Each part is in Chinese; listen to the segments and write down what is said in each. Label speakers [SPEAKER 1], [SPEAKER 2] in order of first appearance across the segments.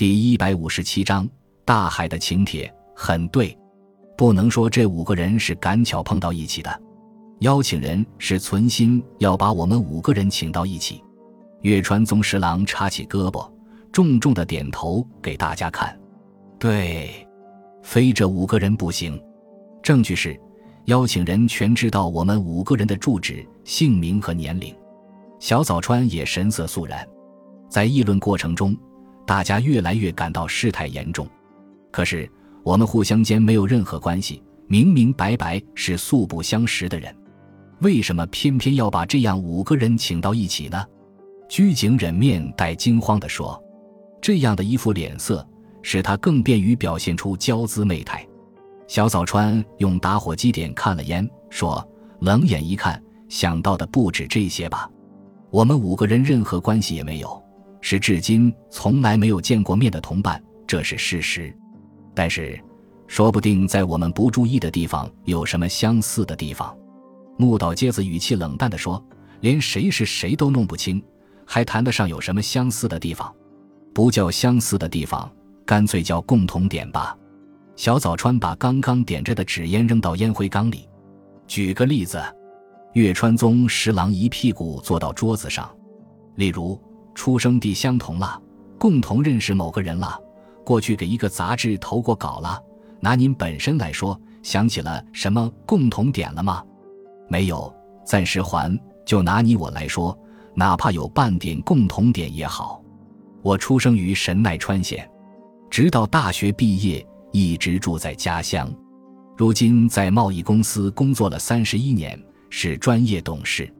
[SPEAKER 1] 第一百五十七章大海的请帖，很对，不能说这五个人是赶巧碰到一起的，邀请人是存心要把我们五个人请到一起。月川宗十郎插起胳膊，重重的点头给大家看。对，非这五个人不行。证据是，邀请人全知道我们五个人的住址、姓名和年龄。小早川也神色肃然，在议论过程中。大家越来越感到事态严重，可是我们互相间没有任何关系，明明白白是素不相识的人，为什么偏偏要把这样五个人请到一起呢？居井忍面带惊慌地说：“这样的一副脸色，使他更便于表现出骄姿媚态。”小早川用打火机点看了烟，说：“冷眼一看，想到的不止这些吧？我们五个人任何关系也没有。”是至今从来没有见过面的同伴，这是事实。但是，说不定在我们不注意的地方有什么相似的地方。木岛街子语气冷淡地说：“连谁是谁都弄不清，还谈得上有什么相似的地方？不叫相似的地方，干脆叫共同点吧。”小早川把刚刚点着的纸烟扔到烟灰缸里。举个例子，月川宗十郎一屁股坐到桌子上，例如。出生地相同了，共同认识某个人了，过去给一个杂志投过稿了。拿您本身来说，想起了什么共同点了吗？没有，暂时还。就拿你我来说，哪怕有半点共同点也好。我出生于神奈川县，直到大学毕业一直住在家乡，如今在贸易公司工作了三十一年，是专业董事，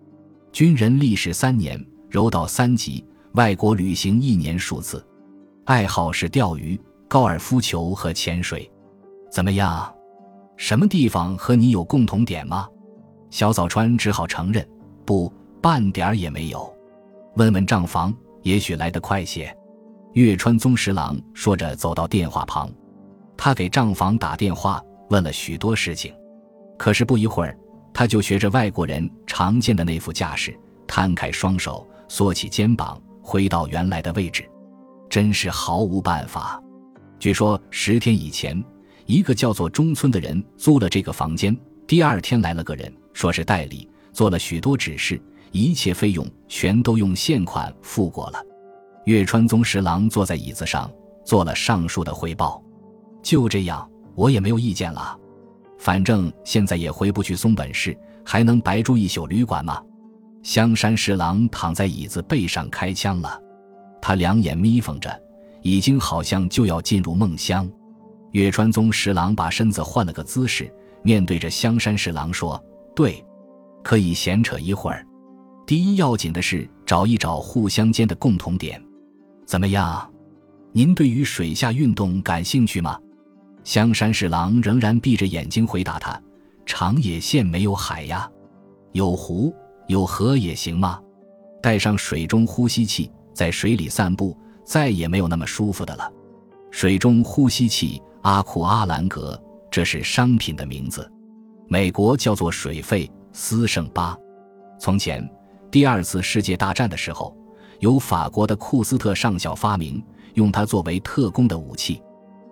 [SPEAKER 1] 军人历时三年，柔道三级。外国旅行一年数次，爱好是钓鱼、高尔夫球和潜水。怎么样？什么地方和你有共同点吗？小早川只好承认，不，半点儿也没有。问问账房，也许来得快些。月川宗十郎说着，走到电话旁，他给账房打电话，问了许多事情。可是不一会儿，他就学着外国人常见的那副架势，摊开双手，缩起肩膀。回到原来的位置，真是毫无办法。据说十天以前，一个叫做中村的人租了这个房间。第二天来了个人，说是代理，做了许多指示，一切费用全都用现款付过了。月川宗十郎坐在椅子上，做了上述的汇报。就这样，我也没有意见了。反正现在也回不去松本市，还能白住一宿旅馆吗？香山十郎躺在椅子背上开枪了，他两眼眯缝着，已经好像就要进入梦乡。月川宗十郎把身子换了个姿势，面对着香山十郎说：“对，可以闲扯一会儿。第一要紧的是找一找互相间的共同点。怎么样？您对于水下运动感兴趣吗？”香山十郎仍然闭着眼睛回答他：“长野县没有海呀，有湖。”有河也行吗？带上水中呼吸器，在水里散步，再也没有那么舒服的了。水中呼吸器阿库阿兰格，这是商品的名字，美国叫做水肺斯圣巴。从前第二次世界大战的时候，由法国的库斯特上校发明，用它作为特工的武器。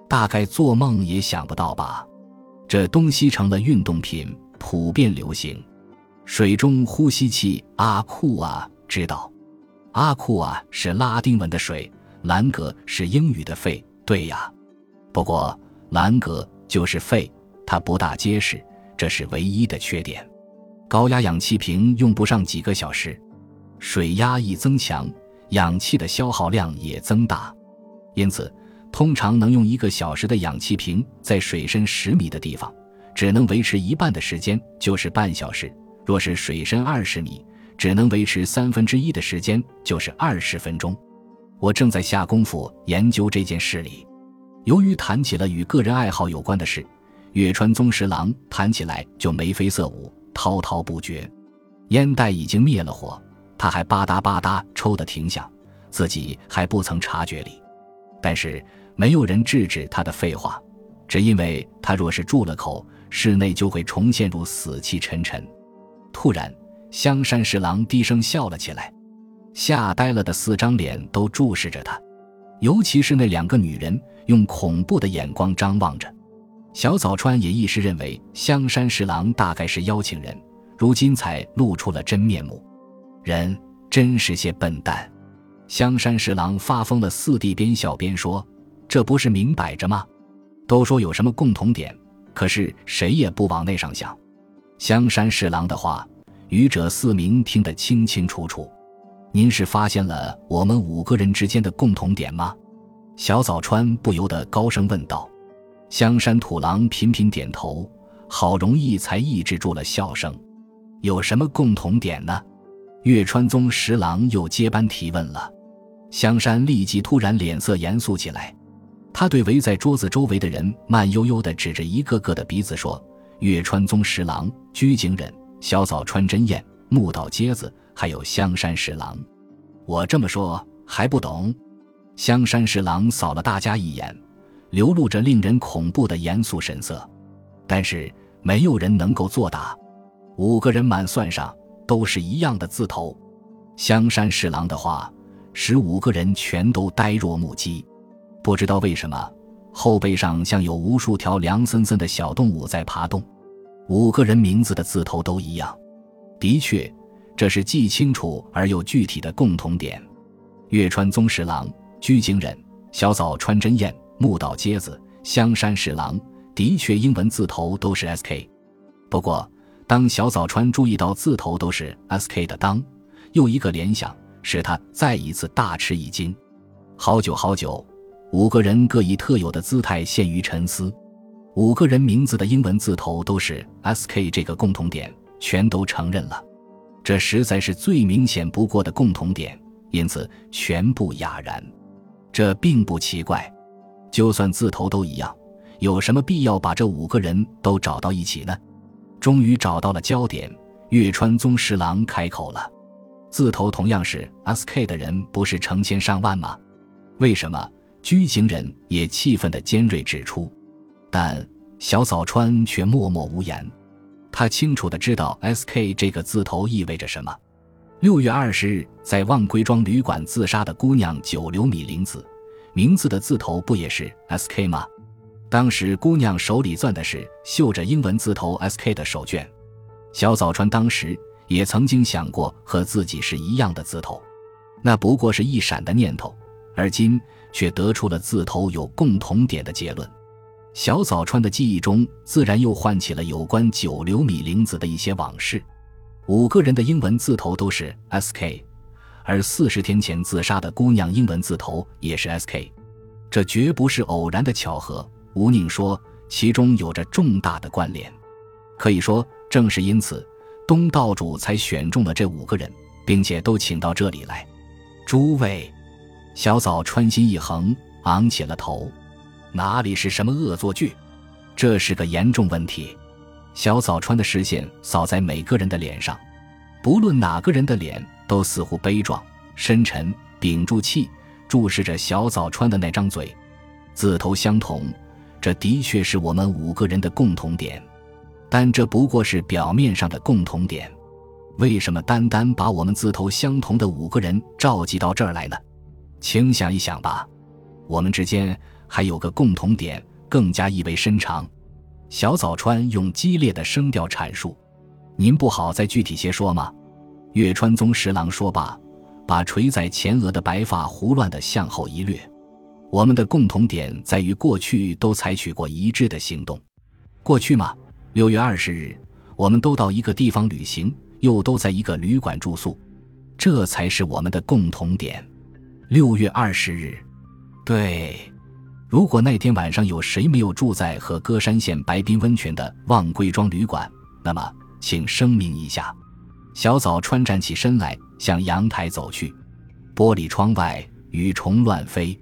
[SPEAKER 1] 大概做梦也想不到吧？这东西成了运动品，普遍流行。水中呼吸器阿库啊，知道，阿库啊是拉丁文的水，兰格是英语的肺。对呀，不过兰格就是肺，它不大结实，这是唯一的缺点。高压氧气瓶用不上几个小时，水压一增强，氧气的消耗量也增大，因此通常能用一个小时的氧气瓶在水深十米的地方，只能维持一半的时间，就是半小时。若是水深二十米，只能维持三分之一的时间，就是二十分钟。我正在下功夫研究这件事里。由于谈起了与个人爱好有关的事，月川宗十郎谈起来就眉飞色舞，滔滔不绝。烟袋已经灭了火，他还吧嗒吧嗒抽得挺响，自己还不曾察觉里。但是没有人制止他的废话，只因为他若是住了口，室内就会重陷入死气沉沉。突然，香山十郎低声笑了起来，吓呆了的四张脸都注视着他。尤其是那两个女人用恐怖的眼光张望着。小早川也一时认为香山十郎大概是邀请人，如今才露出了真面目。人真是些笨蛋。香山十郎发疯了，四弟边笑边说：“这不是明摆着吗？都说有什么共同点，可是谁也不往那上想。”香山侍郎的话，愚者四明听得清清楚楚。您是发现了我们五个人之间的共同点吗？小早川不由得高声问道。香山土狼频频点头，好容易才抑制住了笑声。有什么共同点呢？月川宗十郎又接班提问了。香山立即突然脸色严肃起来，他对围在桌子周围的人慢悠悠地指着一个个的鼻子说：“月川宗十郎、居井忍、小早川真彦、木岛阶子，还有香山十郎。我这么说还不懂？”香山十郎扫了大家一眼，流露着令人恐怖的严肃神色。但是没有人能够作答。五个人满算上都是一样的字头。香山十郎的话。使五个人全都呆若木鸡，不知道为什么后背上像有无数条凉森森的小动物在爬动。五个人名字的字头都一样，的确，这是既清楚而又具体的共同点。月川宗十郎、居井忍、小早川真彦、木岛阶子、香山十郎，的确英文字头都是 S K。不过，当小早川注意到字头都是 S K 的当，又一个联想。使他再一次大吃一惊。好久好久，五个人各以特有的姿态陷于沉思。五个人名字的英文字头都是 S K，这个共同点全都承认了。这实在是最明显不过的共同点，因此全部哑然。这并不奇怪，就算字头都一样，有什么必要把这五个人都找到一起呢？终于找到了焦点，月川宗十郎开口了。字头同样是 SK 的人不是成千上万吗？为什么？居井人也气愤的尖锐指出，但小早川却默默无言。他清楚的知道 SK 这个字头意味着什么。六月二十日在望归庄旅馆自杀的姑娘九流米玲子，名字的字头不也是 SK 吗？当时姑娘手里攥的是绣着英文字头 SK 的手绢。小早川当时。也曾经想过和自己是一样的字头，那不过是一闪的念头，而今却得出了字头有共同点的结论。小早川的记忆中自然又唤起了有关九流米玲子的一些往事。五个人的英文字头都是 S.K，而四十天前自杀的姑娘英文字头也是 S.K，这绝不是偶然的巧合。吴宁说，其中有着重大的关联。可以说，正是因此。东道主才选中了这五个人，并且都请到这里来。诸位，小早川心一横，昂起了头。哪里是什么恶作剧？这是个严重问题。小早川的视线扫在每个人的脸上，不论哪个人的脸，都似乎悲壮、深沉，屏住气，注视着小早川的那张嘴。字头相同，这的确是我们五个人的共同点。但这不过是表面上的共同点，为什么单单把我们字头相同的五个人召集到这儿来呢？请想一想吧，我们之间还有个共同点，更加意味深长。小早川用激烈的声调阐述：“您不好再具体些说吗？”月川宗十郎说罢，把垂在前额的白发胡乱的向后一掠。我们的共同点在于过去都采取过一致的行动，过去嘛。六月二十日，我们都到一个地方旅行，又都在一个旅馆住宿，这才是我们的共同点。六月二十日，对，如果那天晚上有谁没有住在和歌山县白滨温泉的望归庄旅馆，那么请声明一下。小早川站起身来，向阳台走去。玻璃窗外雨虫乱飞，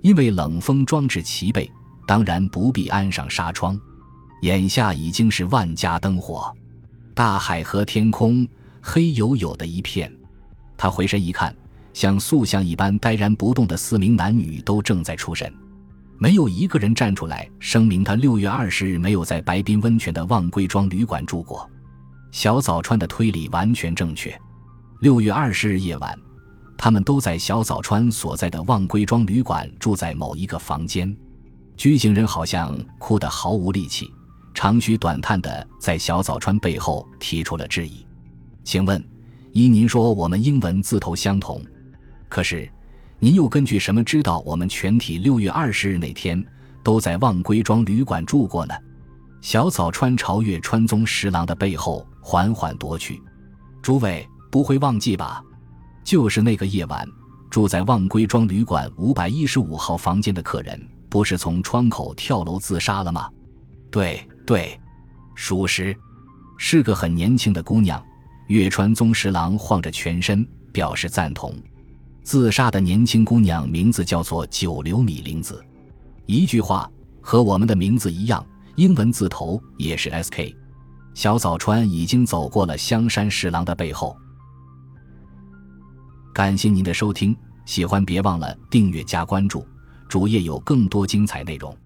[SPEAKER 1] 因为冷风装置齐备，当然不必安上纱窗。眼下已经是万家灯火，大海和天空黑黝黝的一片。他回身一看，像塑像一般呆然不动的四名男女都正在出神，没有一个人站出来声明他六月二十日没有在白滨温泉的望归庄旅馆住过。小早川的推理完全正确。六月二十日夜晚，他们都在小早川所在的望归庄旅馆住在某一个房间。居行人好像哭得毫无力气，长吁短叹的在小早川背后提出了质疑：“请问，依您说我们英文字头相同，可是您又根据什么知道我们全体六月二十日那天都在望归庄旅馆住过呢？”小早川朝月川宗十郎的背后缓缓踱去。诸位不会忘记吧？就是那个夜晚，住在望归庄旅馆五百一十五号房间的客人，不是从窗口跳楼自杀了吗？对对，属实，是个很年轻的姑娘。月川宗十郎晃着全身表示赞同。自杀的年轻姑娘名字叫做九流米玲子。一句话，和我们的名字一样。英文字头也是 S.K。小早川已经走过了香山十郎的背后。感谢您的收听，喜欢别忘了订阅加关注，主页有更多精彩内容。